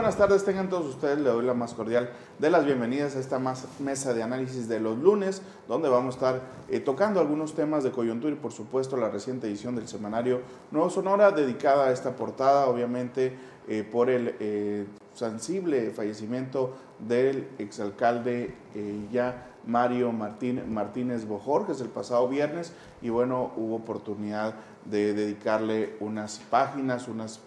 Buenas tardes. Tengan todos ustedes, le doy la más cordial de las bienvenidas a esta más mesa de análisis de los lunes, donde vamos a estar eh, tocando algunos temas de coyuntura y por supuesto la reciente edición del semanario Nuevo Sonora, dedicada a esta portada, obviamente eh, por el eh, sensible fallecimiento del exalcalde ya Mario Martín, Martínez Bojorges el pasado viernes y bueno, hubo oportunidad de dedicarle unas páginas, unas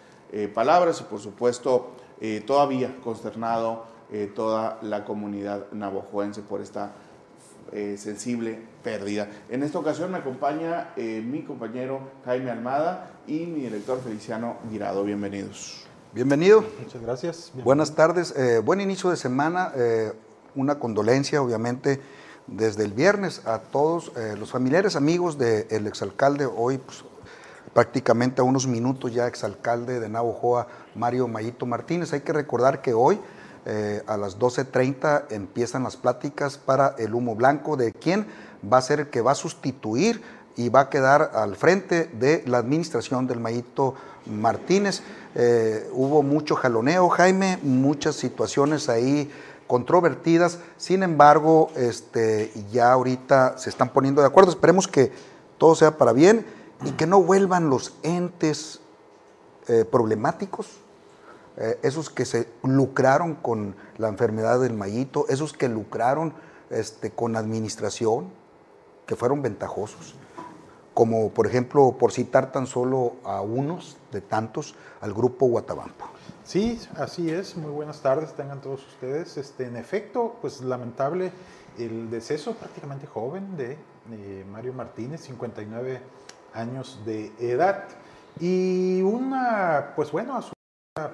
palabras y por supuesto eh, todavía consternado eh, toda la comunidad navojoense por esta sensible pérdida. En esta ocasión me acompaña mi compañero Jaime Almada y mi director Feliciano Guirado. Bienvenidos. Bienvenido. Muchas gracias. Buenas tardes. buen inicio de semana. una condolencia, obviamente, desde el viernes a todos los familiares, amigos del exalcalde. Hoy pues, prácticamente a unos minutos ya exalcalde de Navojoa, Mario Mayito Martínez. Hay que recordar que hoy eh, a las 12.30 empiezan las pláticas para el humo blanco de quién va a ser el que va a sustituir y va a quedar al frente de la administración del Mayito Martínez. Eh, hubo mucho jaloneo, Jaime, muchas situaciones ahí controvertidas, sin embargo, este, ya ahorita se están poniendo de acuerdo, esperemos que todo sea para bien y que no vuelvan los entes eh, problemáticos, eh, esos que se lucraron con la enfermedad del mallito, esos que lucraron este, con administración, que fueron ventajosos, como por ejemplo, por citar tan solo a unos de tantos, al grupo Guatabampo. Sí, así es. Muy buenas tardes, tengan todos ustedes. Este, en efecto, pues lamentable el deceso prácticamente joven de Mario Martínez, 59 años de edad. Y una, pues bueno, a su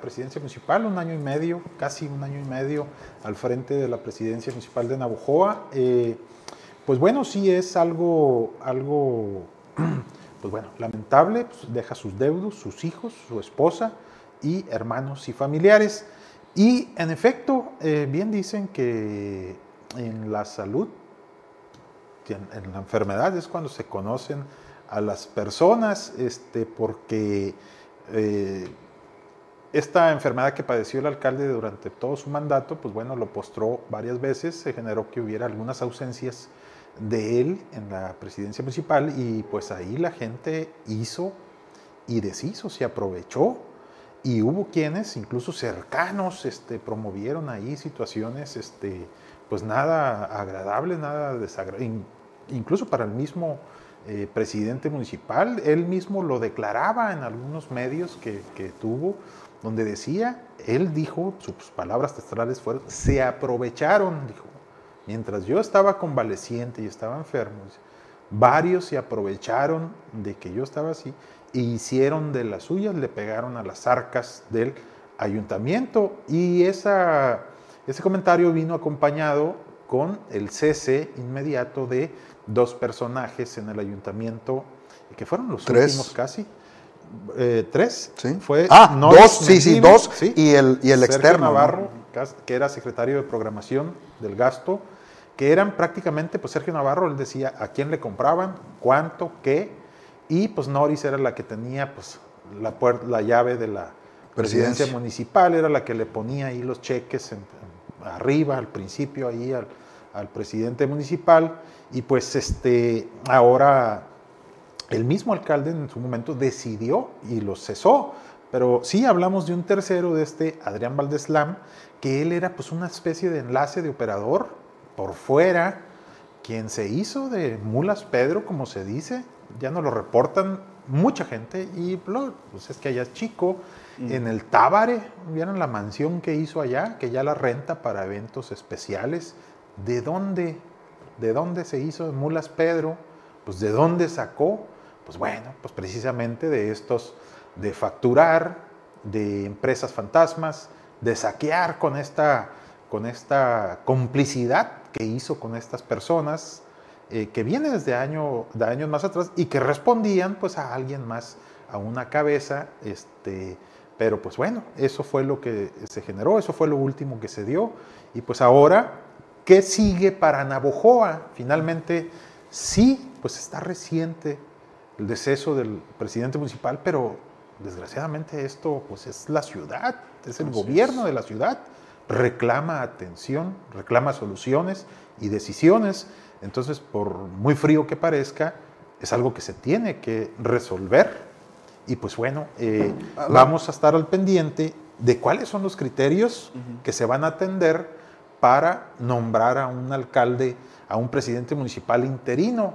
presidencia municipal, un año y medio, casi un año y medio al frente de la presidencia municipal de Navojoa. Eh, pues bueno, sí es algo, algo, pues bueno, lamentable, pues deja sus deudos, sus hijos, su esposa y hermanos y familiares. Y en efecto, eh, bien dicen que en la salud, en la enfermedad es cuando se conocen a las personas, este, porque eh, esta enfermedad que padeció el alcalde durante todo su mandato, pues bueno, lo postró varias veces, se generó que hubiera algunas ausencias de él en la presidencia municipal y pues ahí la gente hizo y deshizo, se aprovechó y hubo quienes, incluso cercanos, este, promovieron ahí situaciones, este, pues nada agradable, nada desagradable, incluso para el mismo eh, presidente municipal. Él mismo lo declaraba en algunos medios que, tuvo, donde decía, él dijo, sus palabras testrales fueron, se aprovecharon, dijo, mientras yo estaba convaleciente y estaba enfermo, varios se aprovecharon de que yo estaba así e hicieron de las suyas, le pegaron a las arcas del ayuntamiento y esa, ese comentario vino acompañado con el cese inmediato de dos personajes en el ayuntamiento, que fueron los últimos casi. Eh, tres. Sí. Fue ah, dos, sí, sí, dos. Y el, y el externo. Navarro, que era secretario de programación del gasto, que eran prácticamente, pues Sergio Navarro, él decía a quién le compraban, cuánto, qué, y pues Noris era la que tenía pues la, la llave de la presidencia. municipal, era la que le ponía ahí los cheques arriba, al principio, ahí al, al presidente municipal. Y pues este, ahora el mismo alcalde en su momento decidió y lo cesó. Pero sí hablamos de un tercero, de este Adrián Valdeslam, que él era pues una especie de enlace de operador por fuera, quien se hizo de Mulas Pedro, como se dice, ya nos lo reportan mucha gente, y pues es que allá es chico, en el Tábare, vieron la mansión que hizo allá, que ya la renta para eventos especiales, ¿de dónde ¿De dónde se hizo Mulas Pedro? Pues de dónde sacó? Pues bueno, pues precisamente de estos, de facturar, de empresas fantasmas, de saquear con esta, con esta complicidad que hizo con estas personas, eh, que viene desde año, de años más atrás y que respondían pues a alguien más, a una cabeza, este, pero pues bueno, eso fue lo que se generó, eso fue lo último que se dio y pues ahora ¿Qué sigue para Navojoa? Finalmente, sí, pues está reciente el deceso del presidente municipal, pero desgraciadamente esto pues es la ciudad, es el gobierno de la ciudad, reclama atención, reclama soluciones y decisiones. Entonces, por muy frío que parezca, es algo que se tiene que resolver. Y pues bueno, eh, vamos a estar al pendiente de cuáles son los criterios que se van a atender para nombrar a un alcalde, a un presidente municipal interino,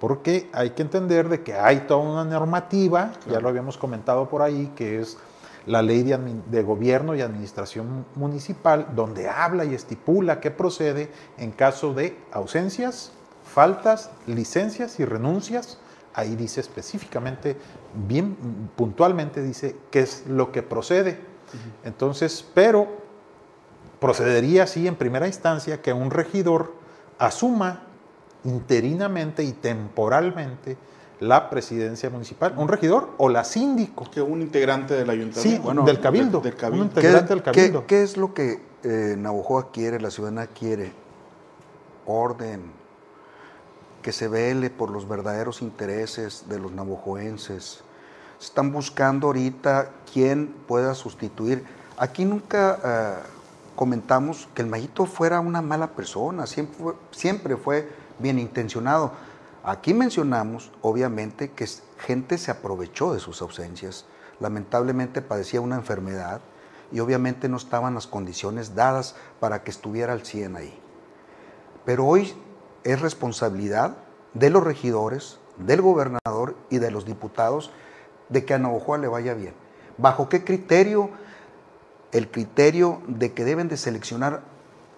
porque hay que entender de que hay toda una normativa, ya lo habíamos comentado por ahí, que es la ley de, de, gobierno y administración municipal, donde habla y estipula qué procede en caso de ausencias, faltas, licencias y renuncias. Ahí dice específicamente, bien puntualmente dice qué es lo que procede. Entonces, pero procedería así en primera instancia que un regidor asuma interinamente y temporalmente la presidencia municipal, un regidor o la síndico. Que un integrante del ayuntamiento. Sí, del cabildo. Un integrante del cabildo. ¿Qué, es lo que eh, quiere, la ciudadana quiere? Orden, que se vele por los verdaderos intereses de los navojoenses. Están buscando ahorita quién pueda sustituir. Aquí nunca eh, comentamos que el Mayito fuera una mala persona, siempre siempre fue bien intencionado. Aquí mencionamos, obviamente, que gente se aprovechó de sus ausencias. Lamentablemente padecía una enfermedad y obviamente no estaban las condiciones dadas para que estuviera al 100 ahí. Pero hoy es responsabilidad de los regidores, del gobernador y de los diputados de que a Navajoa le vaya bien. ¿Bajo qué criterio? El criterio de que deben de seleccionar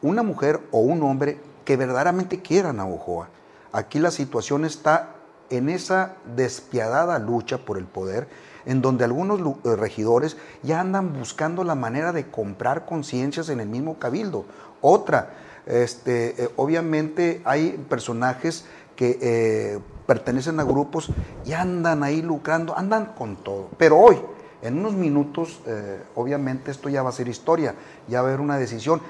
una mujer o un hombre que verdaderamente quieran a Ojoa. Aquí la situación está en esa despiadada lucha por el poder, en donde algunos eh, regidores ya andan buscando la manera de comprar conciencias en el mismo cabildo. Otra, este, eh, obviamente hay personajes que eh, pertenecen a grupos y andan ahí lucrando, andan con todo. Pero hoy, en unos minutos, obviamente esto ya va a ser historia, ya va a haber una decisión.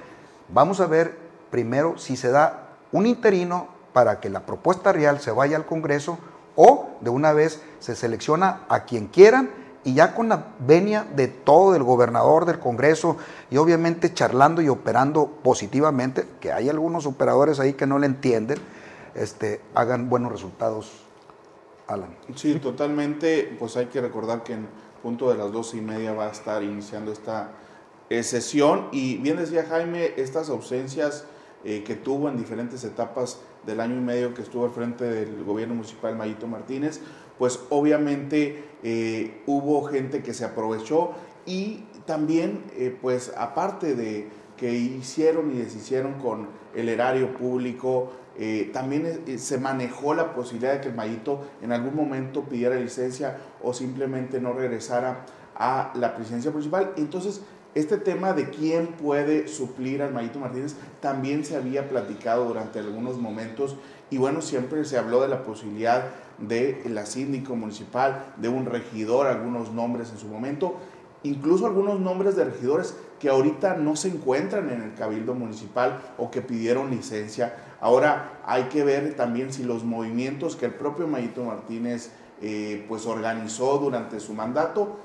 Vamos a ver primero si se da un interino para que la propuesta real se vaya al Congreso o de una vez se selecciona a quien quieran y ya con la venia de todo el gobernador del Congreso y obviamente charlando y operando positivamente, que hay algunos operadores ahí que no le entienden, este, hagan buenos resultados, Alan. Sí, totalmente, pues hay que recordar que en punto de las doce y media va a estar iniciando esta eh, sesión. Y bien decía Jaime, estas ausencias eh, que tuvo en diferentes etapas del año y medio que estuvo al frente del gobierno municipal Mayito Martínez, pues obviamente eh, hubo gente que se aprovechó y también, eh, pues aparte de que hicieron y deshicieron con el erario público, también se manejó la posibilidad de que el Mayito en algún momento pidiera licencia o simplemente no regresara a la presidencia municipal. Entonces, este tema de quién puede suplir al Mayito Martínez también se había platicado durante algunos momentos y bueno, siempre se habló de la posibilidad de la síndico municipal, de un regidor, algunos nombres en su momento, incluso algunos nombres de regidores que ahorita no se encuentran en el cabildo municipal o que pidieron licencia. Ahora hay que ver también si los movimientos que el propio Mayito Martínez eh, pues organizó durante su mandato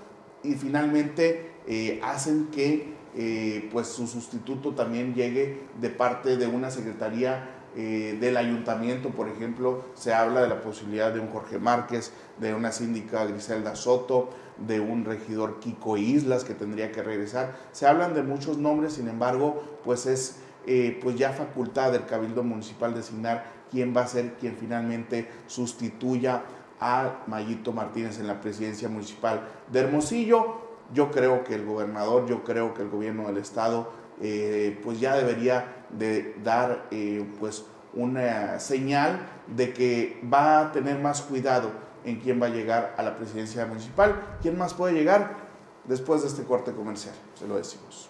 y finalmente eh, hacen que eh, pues su sustituto también llegue de parte de una secretaría eh, del ayuntamiento, por ejemplo, se habla de la posibilidad de un Jorge Márquez, de una síndica Griselda Soto, de un regidor Kiko Islas que tendría que regresar. Se hablan de muchos nombres, sin embargo, pues es pues ya facultad del Cabildo Municipal designar quién va a ser quien finalmente sustituya a Mayito Martínez en la presidencia municipal de Hermosillo. Yo creo que el gobernador, yo creo que el gobierno del estado, eh, pues ya debería de dar eh, pues una señal de que va a tener más cuidado en quién va a llegar a la presidencia municipal. ¿Quién más puede llegar después de este corte comercial? Se lo decimos.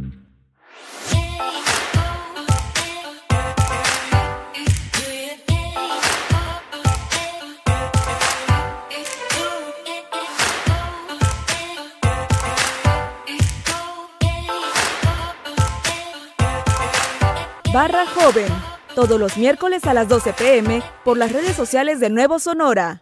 Barra Joven, todos los miércoles a las 12 pm por las redes sociales de Nuevo Sonora.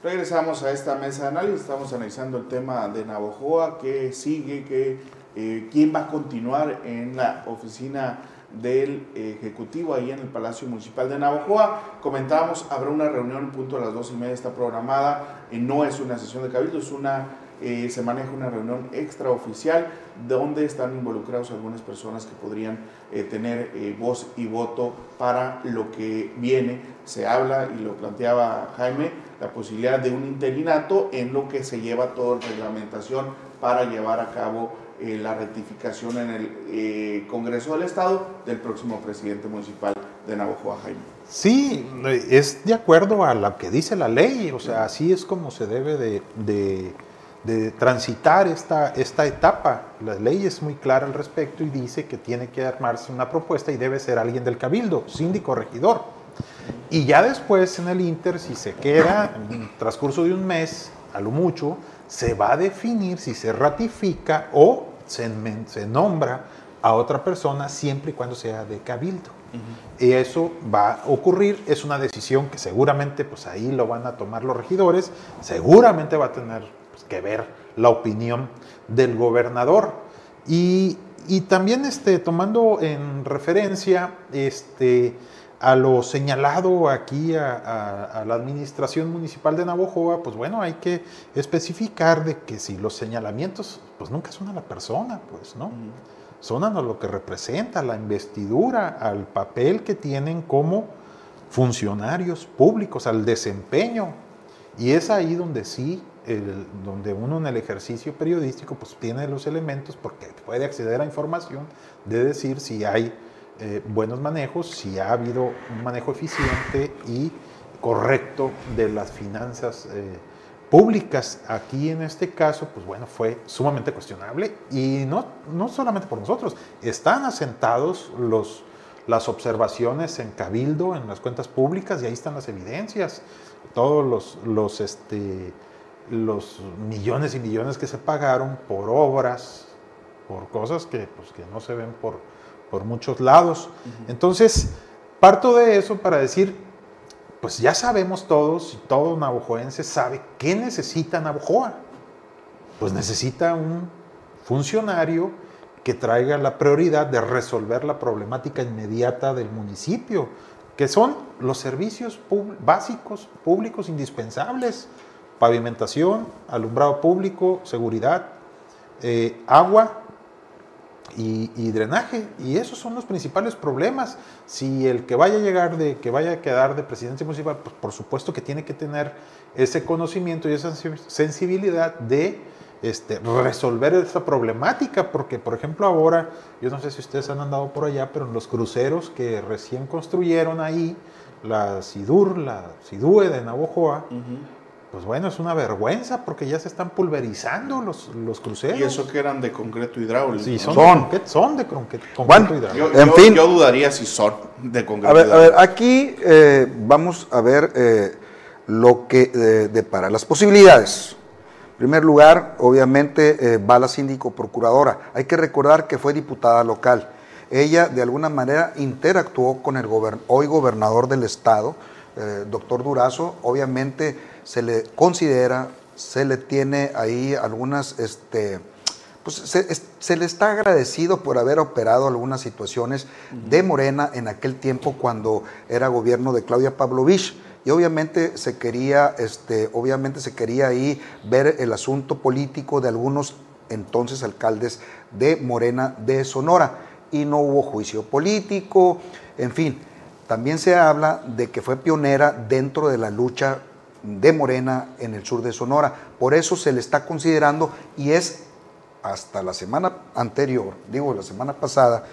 Regresamos a esta mesa de análisis, estamos analizando el tema de Navojoa, qué sigue, qué, eh, quién va a continuar en la oficina del Ejecutivo ahí en el Palacio Municipal de Navojoa. Comentábamos, habrá una reunión punto a las dos y media, está programada, y no es una sesión de cabildo, es una eh, se maneja una reunión extraoficial donde están involucrados algunas personas que podrían eh, tener eh, voz y voto para lo que viene. Se habla, y lo planteaba Jaime, la posibilidad de un interinato en lo que se lleva toda la reglamentación para llevar a cabo la rectificación en el Congreso del Estado del próximo presidente municipal de Navojoa, Jaime. Sí, es de acuerdo a lo que dice la ley, o sea, así es como se debe de de transitar esta, esta etapa. La ley es muy clara al respecto y dice que tiene que armarse una propuesta y debe ser alguien del cabildo, síndico regidor. Y ya después en el Inter, si se queda en el transcurso de un mes, a lo mucho, se va a definir si se ratifica o se, se nombra a otra persona siempre y cuando sea de cabildo. Y eso va a ocurrir, es una decisión que seguramente pues ahí lo van a tomar los regidores, seguramente va a tener que ver la opinión del gobernador. Y, también este, tomando en referencia este, a lo señalado aquí a, la administración municipal de Navojoa, pues bueno, hay que especificar de que si los señalamientos, pues nunca son a la persona, pues, ¿no? Son a lo que representa la investidura, al papel que tienen como funcionarios públicos, al desempeño. Y es ahí donde sí donde uno en el ejercicio periodístico pues tiene los elementos porque puede acceder a información de decir si hay eh, buenos manejos, si ha habido un manejo eficiente y correcto de las finanzas eh, públicas. Aquí en este caso, pues bueno, fue sumamente cuestionable y no, no solamente por nosotros, están asentados los, las observaciones en Cabildo, en las cuentas públicas y ahí están las evidencias, todos los, los este, los millones y millones que se pagaron por obras, por cosas que, pues, que no se ven por, por muchos lados. Entonces, parto de eso para decir, pues ya sabemos todos, y todo navajoense sabe qué necesita Navajoa. Pues necesita un funcionario que traiga la prioridad de resolver la problemática inmediata del municipio, que son los servicios básicos, públicos indispensables pavimentación, alumbrado público, seguridad, eh, agua y, drenaje. Y esos son los principales problemas. Si el que vaya a llegar, de que vaya a quedar de presidencia municipal, pues por supuesto que tiene que tener ese conocimiento y esa sensibilidad de este, resolver esa problemática, porque por ejemplo ahora, yo no sé si ustedes han andado por allá, pero en los cruceros que recién construyeron ahí, la SIDUR, la SIDUE de Navojoa, pues bueno, es una vergüenza porque ya se están pulverizando los, los cruceros. Y eso que eran de concreto hidráulico. Sí, son, De, son de concreto, hidráulico. Yo, en fin, yo dudaría si son de concreto a ver, A ver, aquí eh, vamos a ver eh, lo que eh, depara. Las posibilidades. En primer lugar, obviamente, va la síndico procuradora. Hay que recordar que fue diputada local. Ella, de alguna manera, interactuó con el hoy gobernador del estado, doctor Durazo. Obviamente, se le considera, se le tiene ahí algunas, este, pues se, le está agradecido por haber operado algunas situaciones de Morena en aquel tiempo cuando era gobierno de Claudia Pavlovich. Y obviamente se quería, este, obviamente se quería ahí ver el asunto político de algunos entonces alcaldes de Morena de Sonora. Y no hubo juicio político, en fin. También se habla de que fue pionera dentro de la lucha de Morena en el sur de Sonora. Por eso se le está considerando y es hasta la semana anterior, digo la semana pasada,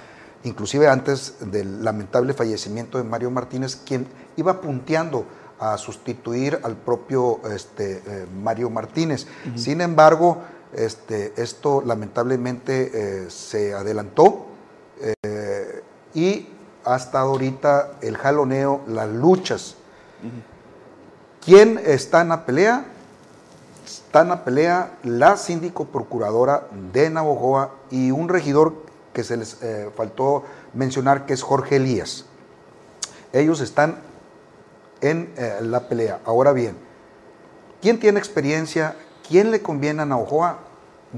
inclusive antes del lamentable fallecimiento de Mario Martínez, quien iba punteando a sustituir al propio este, eh, Mario Martínez. Sin embargo, este, esto lamentablemente eh, se adelantó eh, y ha estado ahorita el jaloneo, las luchas. ¿Quién está en la pelea? Está en la pelea la síndico procuradora de Navojoa y un regidor que se les eh, faltó mencionar que es Jorge Elías. Ellos están en eh, la pelea. Ahora bien, ¿quién tiene experiencia? ¿Quién le conviene a Navojoa?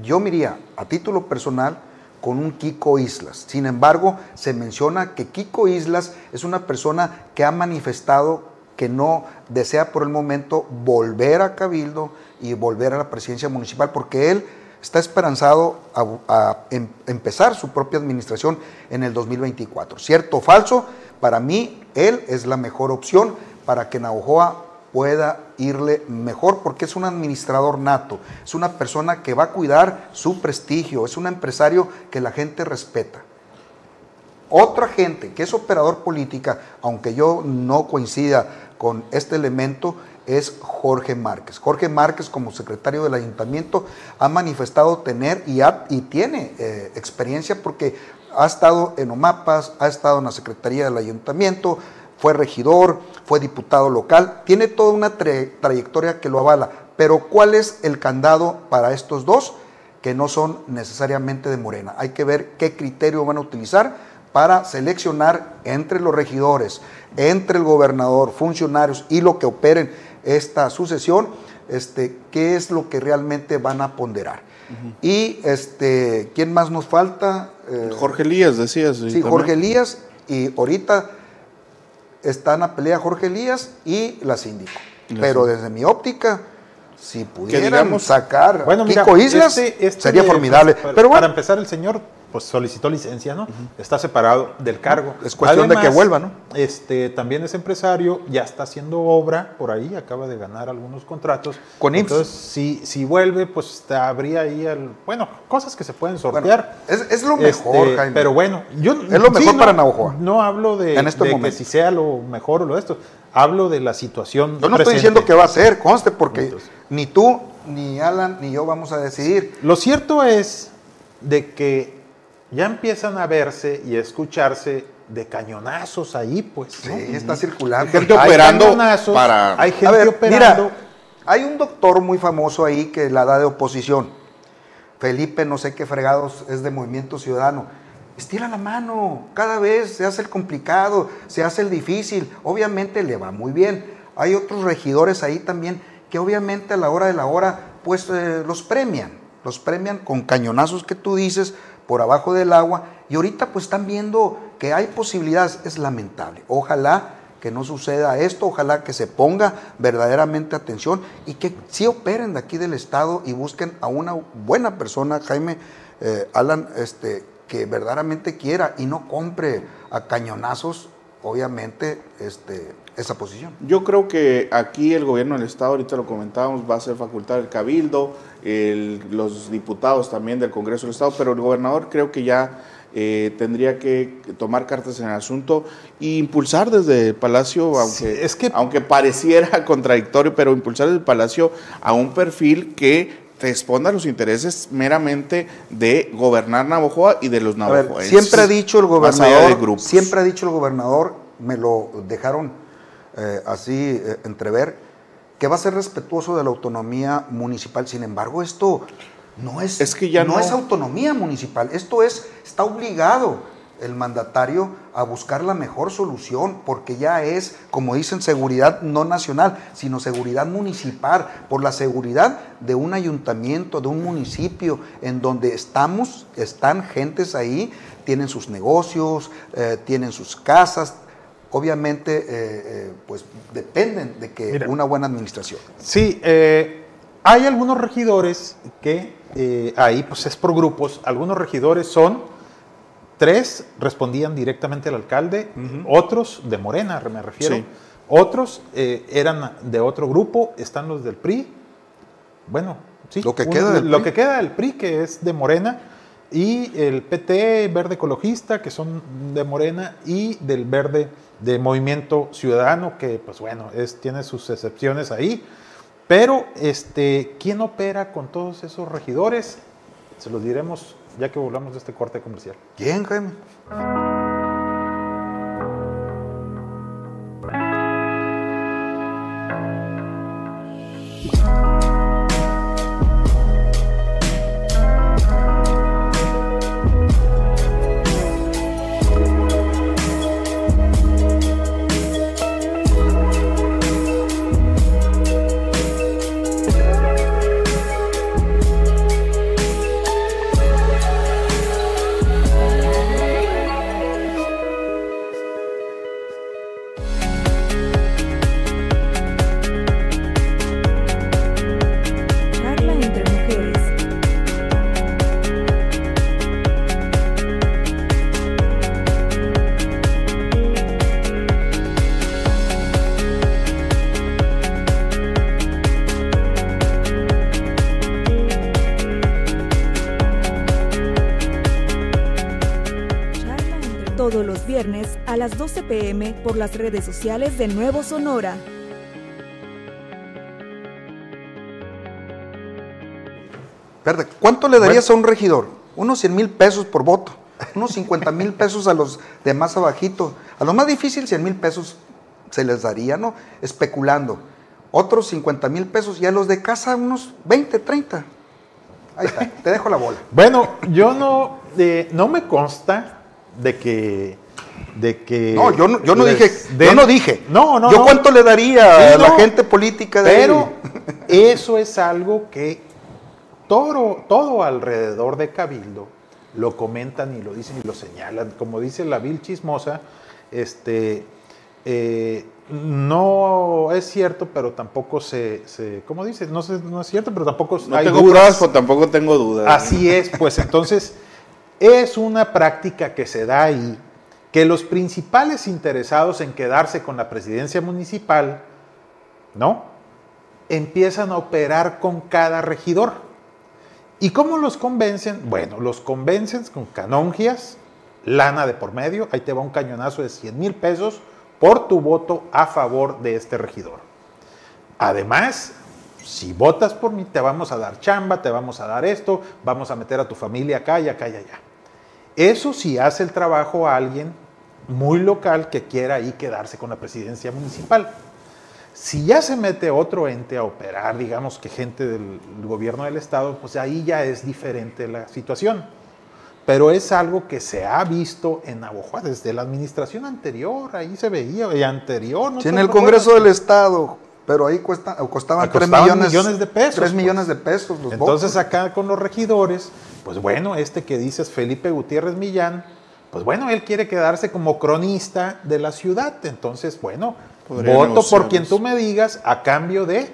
Yo miría a título personal con un Kiko Islas. Sin embargo, se menciona que Kiko Islas es una persona que ha manifestado que no desea por el momento volver a Cabildo y volver a la presidencia municipal, porque él está esperanzado a, em, empezar su propia administración en el 2024. ¿Cierto o falso? Para mí, él es la mejor opción para que Navojoa pueda irle mejor, porque es un administrador nato, es una persona que va a cuidar su prestigio, es un empresario que la gente respeta. Otra gente que es operador política, aunque yo no coincida con este elemento, es Jorge Márquez. Jorge Márquez, como secretario del ayuntamiento, ha manifestado tener y, tiene eh, experiencia porque ha estado en OMAPAS, ha estado en la Secretaría del Ayuntamiento, fue regidor, fue diputado local, tiene toda una tra trayectoria que lo avala. Pero ¿cuál es el candado para estos dos? Que no son necesariamente de Morena. Hay que ver qué criterio van a utilizar para seleccionar entre los regidores, entre el gobernador, funcionarios y lo que operen esta sucesión, este, qué es lo que realmente van a ponderar. Uh -huh. Y este, ¿quién más nos falta? Eh, Jorge Elías, decías. Sí, también. Jorge Elías, y ahorita están a pelea Jorge Elías y la síndico. La Pero desde mi óptica, si pudieran digamos, sacar bueno, mira, Kiko Islas, este, este sería de, formidable. Para, Pero bueno, para empezar, el señor pues solicitó licencia, ¿no? Uh -huh. Está separado del cargo. Es cuestión Además, de que vuelva, ¿no? Este, también es empresario, ya está haciendo obra por ahí, acaba de ganar algunos contratos. Con IMSS. Entonces, si, si vuelve, pues habría ahí, el, bueno, cosas que se pueden sortear. Bueno, es, es, lo mejor, este, Jaime. Pero bueno, yo... Es lo mejor sí, para no, Navajoa. No hablo de, en este de momento. que si sea lo mejor o lo de esto. Hablo de la situación Yo no presente. estoy diciendo que va a ser, conste, porque Entonces, ni tú, ni Alan, ni yo vamos a decidir. Lo cierto es de que ya empiezan a verse y a escucharse de cañonazos ahí, pues. ¿no? Sí, está circulando. Hay gente operando para... Hay gente ver, operando. Mira, hay un doctor muy famoso ahí que la da de oposición. Felipe, no sé qué fregados, es de Movimiento Ciudadano. Estira la mano, cada vez se hace el complicado, se hace el difícil. Obviamente le va muy bien. Hay otros regidores ahí también que obviamente a la hora de la hora, pues eh, los premian. Los premian con cañonazos que tú dices, por abajo del agua y ahorita pues están viendo que hay posibilidades, es lamentable. Ojalá que no suceda esto, ojalá que se ponga verdaderamente atención y que sí operen de aquí del Estado y busquen a una buena persona, Jaime eh, Alan, este, que verdaderamente quiera y no compre a cañonazos, obviamente, este, esa posición. Yo creo que aquí el gobierno del Estado, ahorita lo comentábamos, va a ser facultad del Cabildo, el, los diputados también del Congreso del Estado, pero el gobernador creo que ya eh, tendría que tomar cartas en el asunto e impulsar desde el Palacio, aunque, Sí, es que- aunque pareciera contradictorio, pero impulsar desde el Palacio a un perfil que responda a los intereses meramente de gobernar Navajoa y de los navajoenses. siempre ha dicho el gobernador, siempre ha dicho el gobernador, me lo dejaron eh, así eh, entrever, que va a ser respetuoso de la autonomía municipal. Sin embargo, esto no es, Es que ya no- es autonomía municipal, esto es, está obligado el mandatario a buscar la mejor solución, porque ya es, como dicen, seguridad no nacional, sino seguridad municipal, por la seguridad de un ayuntamiento, de un municipio, en donde estamos, están gentes ahí, tienen sus negocios, eh, tienen sus casas, obviamente, eh, eh, pues dependen de que Mira. una buena administración. Sí, eh, hay algunos regidores que ahí pues es por grupos. Algunos regidores son tres respondían directamente al alcalde, otros de Morena, me refiero. Sí. Otros eran de otro grupo, están los del PRI. Bueno, sí. Lo que un- queda del lo PRI. que queda del PRI, que es de Morena. Y el PT, Verde Ecologista, que son de Morena, y del Verde de Movimiento Ciudadano, que pues bueno, tiene sus excepciones ahí. Pero, este, ¿quién opera con todos esos regidores? Se los diremos ya que volvamos de este corte comercial. ¿Quién, Jaime? Viernes a las 12 pm por las redes sociales de Nuevo Sonora. ¿cuánto le darías a un regidor? Unos 100 mil pesos por voto, unos 50 mil pesos a los de más abajito. A los más difícil 100 mil pesos se les daría, ¿no? Especulando. Otros 50 mil pesos y a los de casa unos 20, 30. Ahí está, te dejo la bola. Bueno, yo no, eh, no me consta de que, de que. No, yo no, yo no les dije, yo no dije. No, no, Yo no. cuánto le daría Sí, a la gente política de Pero ahí? eso es algo que todo, todo alrededor de Cabildo lo comentan y lo dicen y lo señalan. Como dice la vil chismosa, este, eh, no es cierto, pero tampoco se, se ¿cómo dice? No, se- no es cierto, pero tampoco No hay tengo dudas. tampoco tengo dudas. Así es, pues entonces es una práctica que se da ahí, que los principales interesados en quedarse con la presidencia municipal, ¿no? Empiezan a operar con cada regidor. ¿Y cómo los convencen? Bueno, los convencen con canongias, lana de por medio, ahí te va un cañonazo de 100 mil pesos por tu voto a favor de este regidor. Además, si votas por mí, te vamos a dar chamba, te vamos a dar esto, vamos a meter a tu familia acá y acá y allá. Eso sí hace el trabajo a alguien muy local que quiera ahí quedarse con la presidencia municipal. Si ya se mete otro ente a operar, digamos que gente del gobierno del estado, pues ahí ya es diferente la situación. Pero es algo que se ha visto en Navojoa desde la administración anterior, ahí se veía, y anterior. ¿no Sí, en el? Congreso del Estado, pero ahí cuesta, costaban 3 Costaban millones, millones de pesos, 3 pues. millones de pesos los Entonces votos. acá con los regidores, pues bueno, este que dices Felipe Gutiérrez Millán, pues bueno, él quiere quedarse como cronista de la ciudad. Entonces, bueno, Podría voto por quien tú me digas a cambio de,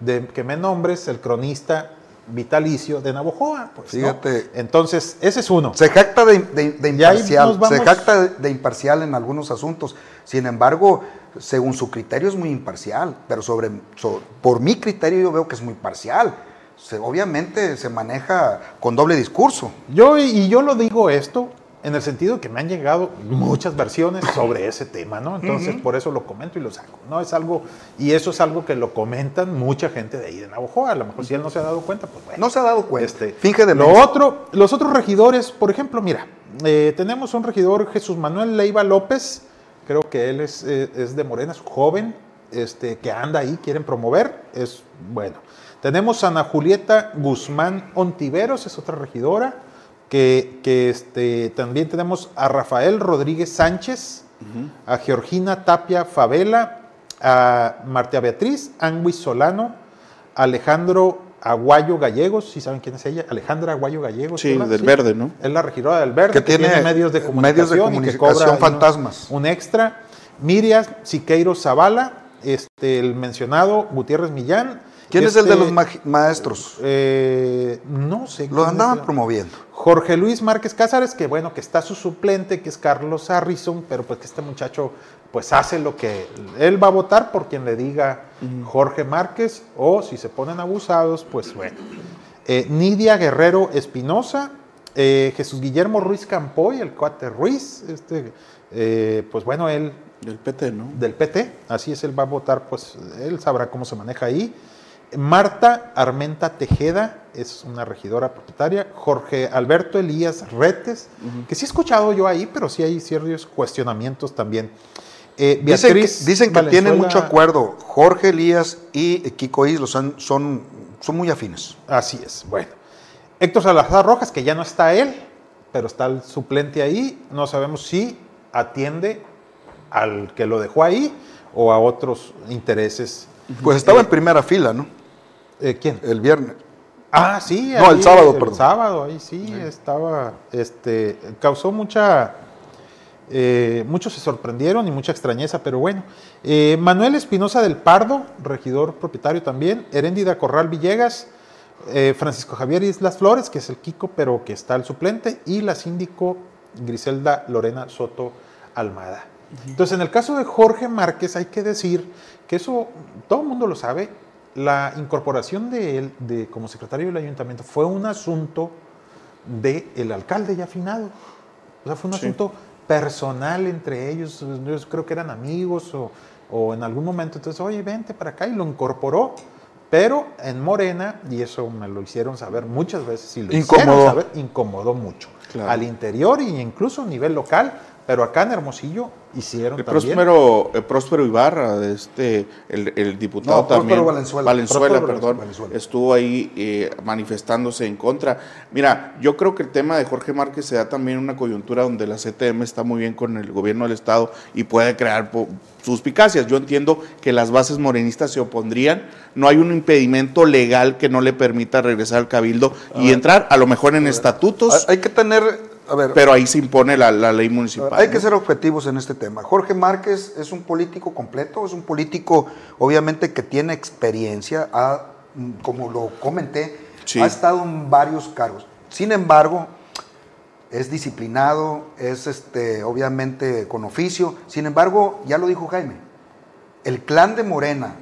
de que me nombres el cronista vitalicio de Navojoa. pues, ¿no? Fíjate. Entonces, ese es uno. Se jacta de, imparcial, se jacta de, imparcial en algunos asuntos. Sin embargo, según su criterio es muy imparcial, pero sobre, so- por mi criterio yo veo que es muy parcial. Se- obviamente se maneja con doble discurso. Yo, y yo lo digo esto en el sentido que me han llegado muchas versiones sobre ese tema, ¿no? Entonces, por eso lo comento y lo saco, ¿no? Es algo, y eso es algo que lo comentan mucha gente de ahí de Navojoa. A lo mejor si él no se ha dado cuenta, pues bueno. No se ha dado cuenta. Este, de lo otro, los otros regidores, por ejemplo, mira, eh, tenemos un regidor, Jesús Manuel Leiva López, creo que él es, eh, es de Morena, es joven, este, que anda ahí, quieren promover, es bueno. Tenemos a Ana Julieta Guzmán Ontiveros, es otra regidora, que, que, este, también tenemos a Rafael Rodríguez Sánchez, a Georgina Tapia Favela, a Marta Beatriz Anguis Solano, Alejandro Aguayo Gallegos, si saben quién es ella, Alejandra Aguayo Gallegos. Sí, ¿verdad? del Verde, ¿no? Es la regidora del Verde, Que que, tiene tiene medios de medios comunicación, de y que comunicación cobra un- fantasmas. Un, extra. Miriam Siqueiro Zavala, este, el mencionado Gutiérrez Millán. ¿Quién es el de este, los magi- maestros? eh, no sé. Lo andaban es. promoviendo. Jorge Luis Márquez Cázares, que bueno, que está su suplente, que es Carlos Harrison, pero pues que este muchacho pues hace lo que él va a votar por quien le diga Jorge Márquez, o si se ponen abusados, pues bueno. Eh, Nidia Guerrero Espinosa, Eh, Jesús Guillermo Ruiz Campoy, el cuate Ruiz, este, eh, pues bueno, él... Del PT, ¿no? Del PT, así es, él va a votar, pues él sabrá cómo se maneja ahí. Marta Armenta Tejeda es una regidora propietaria. Jorge Alberto Elías Retes, que sí he escuchado yo ahí, pero sí hay ciertos cuestionamientos también. Eh, Dicen que, Beatriz dicen que tienen mucho acuerdo. Jorge Elías y Kiko Islo son, son, son muy afines. Así es, bueno. Héctor Salazar Rojas, que ya no está él, pero está el suplente ahí. No sabemos si atiende al que lo dejó ahí o a otros intereses. Pues estaba en primera fila, ¿no? Eh, ¿Quién? El viernes. Ah, sí. No, el sábado, El perdón. sábado, ahí sí, estaba, este, causó mucha, eh, muchos se sorprendieron y mucha extrañeza, pero bueno. Eh, Manuel Espinosa del Pardo, regidor propietario también, Heréndida Corral Villegas, eh, Francisco Javier Islas Flores, que es el Kiko, pero que está el suplente, y la síndico Griselda Lorena Soto Almada. Entonces, en el caso de Jorge Márquez, hay que decir que eso todo el mundo lo sabe. La incorporación de él de, como secretario del ayuntamiento fue un asunto del alcalde ya afinado. O sea, fue un Sí. asunto personal entre ellos. Yo creo que eran amigos o, o en algún momento. Entonces, oye, vente para acá y lo incorporó. Pero en Morena, y eso me lo hicieron saber muchas veces, y lo hicieron Incomodó. saber, incomodó mucho. Claro. Al interior e incluso a nivel local, pero acá en Hermosillo hicieron El también. Próspero, el Próspero Ibarra, de este, el, el diputado No, Próspero también. Valenzuela. Valenzuela, Próspero perdón. Valenzuela. Estuvo ahí eh, manifestándose en contra. Mira, yo creo que el tema de Jorge Márquez se da también en una coyuntura donde la CTM está muy bien con el gobierno del Estado y puede crear suspicacias. Yo entiendo que las bases morenistas se opondrían. No hay un impedimento legal que no le permita regresar al cabildo y entrar, a lo mejor en estatutos, Hay que tener, a ver, pero ahí se impone la, la ley municipal. Hay que ser objetivos en este tema. Jorge Márquez es un político completo, es un político obviamente que tiene experiencia, ha, mm, como lo comenté, Sí. ha estado en varios cargos. Sin embargo, es disciplinado, es este, obviamente con oficio. Sin embargo, ya lo dijo Jaime, el clan de Morena,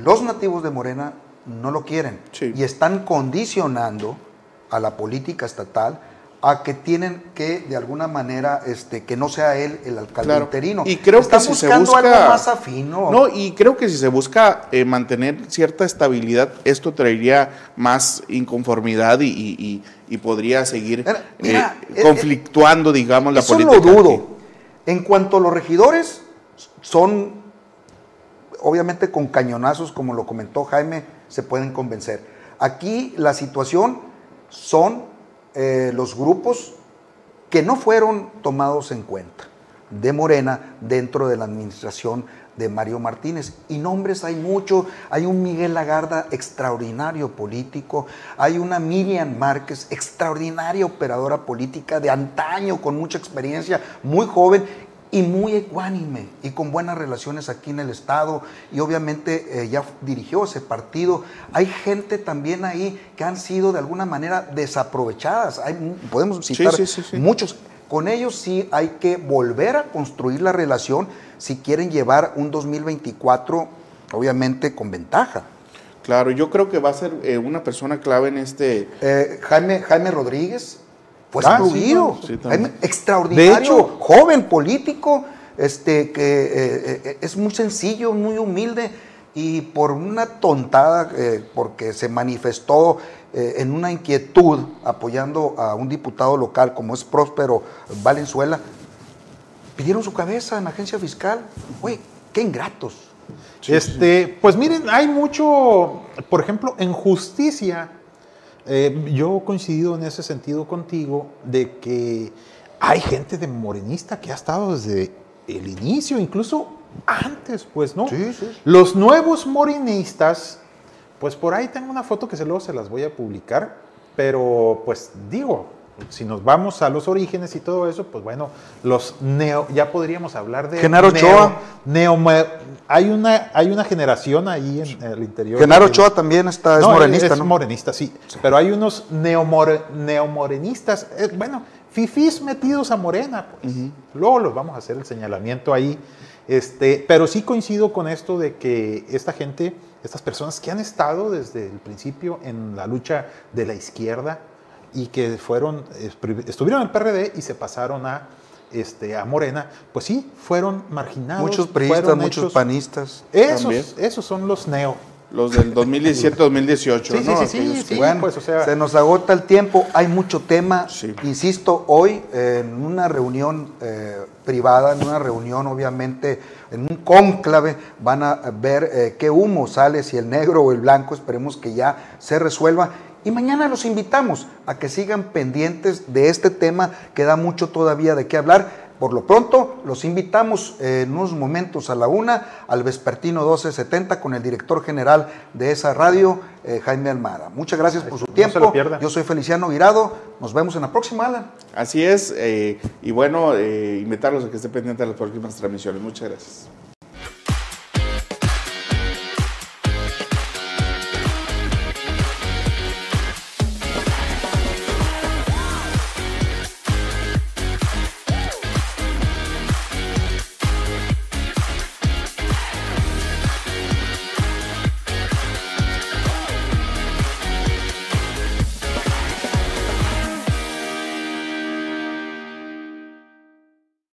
los nativos de Morena no lo quieren Sí. y están condicionando a la política estatal a que tienen que de alguna manera este que no sea él el alcalde Claro. interino. Y creo que si se buscando busca algo más afino. No, y creo que si se busca eh, mantener cierta estabilidad, esto traería más inconformidad y, y- podría seguir Mira, mira, eh, eh, conflictuando, digamos, la Eso política. lo dudo. En cuanto a los regidores, son obviamente con cañonazos, como lo comentó Jaime, se pueden convencer. Aquí la situación son eh, los grupos que no fueron tomados en cuenta de Morena dentro de la administración de Mario Martínez. Y nombres hay mucho. Hay un Miguel Lagarda, extraordinario político. Hay una Miriam Márquez, extraordinaria operadora política de antaño, con mucha experiencia, muy joven y muy ecuánime y con buenas relaciones aquí en el Estado. Y obviamente eh, ya dirigió ese partido. Hay gente también ahí que han sido de alguna manera desaprovechadas. Hay, podemos citar sí, sí, sí. muchos. Con ellos sí hay que volver a construir la relación si quieren llevar un 2024, obviamente con ventaja. Claro, yo creo que va a ser eh, una persona clave en este. Eh, Jaime, Jaime Rodríguez fue Ah, sí, excluido. no, sí, también. Jaime, extraordinario, De hecho- joven político, este, que eh, eh, es muy sencillo, muy humilde, y por una tontada, eh, porque se manifestó en una inquietud apoyando a un diputado local como es Próspero Valenzuela, pidieron su cabeza en la agencia fiscal. Oye, qué ingratos. este, Pues miren, hay mucho, por ejemplo, en justicia, eh, yo he coincidido en ese sentido contigo, de que hay gente de morenista que ha estado desde el inicio, incluso antes, pues, ¿no? Sí, sí. Los nuevos morenistas, pues por ahí tengo una foto que se luego se las voy a publicar, pero pues digo, si nos vamos a los orígenes y todo eso, pues bueno, los neo, ya podríamos hablar de Genaro neo- Ochoa. neo- hay una, hay una generación ahí en el interior. Genaro Ochoa también está, es no, morenista, es ¿no? morenista, sí. Pero hay unos neomore- neomorenistas, eh, bueno, fifís metidos a Morena, pues. Luego los vamos a hacer el señalamiento ahí. Este, pero sí coincido con esto de que esta gente, estas personas que han estado desde el principio en la lucha de la izquierda, y que fueron, estuvieron en el PRD y se pasaron a, este, a Morena, pues sí, fueron marginados. Muchos priistas, muchos panistas. Esos, esos son los neo. Los del 2017-2018, sí, ¿no? Sí, sí, sí, bueno, pues, o sea, se nos agota el tiempo, hay mucho tema. Insisto, hoy en una reunión eh, privada, en una reunión obviamente, en un cónclave, van a ver eh, qué humo sale, si el negro o el blanco, esperemos que ya se resuelva. Y mañana los invitamos a que sigan pendientes de este tema que da mucho todavía de qué hablar. Por lo pronto, los invitamos en unos momentos a la una al Vespertino 1270 con el director general de esa radio, eh, Jaime Almada. Muchas gracias por su tiempo. Yo soy Feliciano Virado. Nos vemos en la próxima, Alan. Así es. Eh, y bueno, eh, invitarlos a que estén pendientes de las próximas transmisiones. Muchas gracias.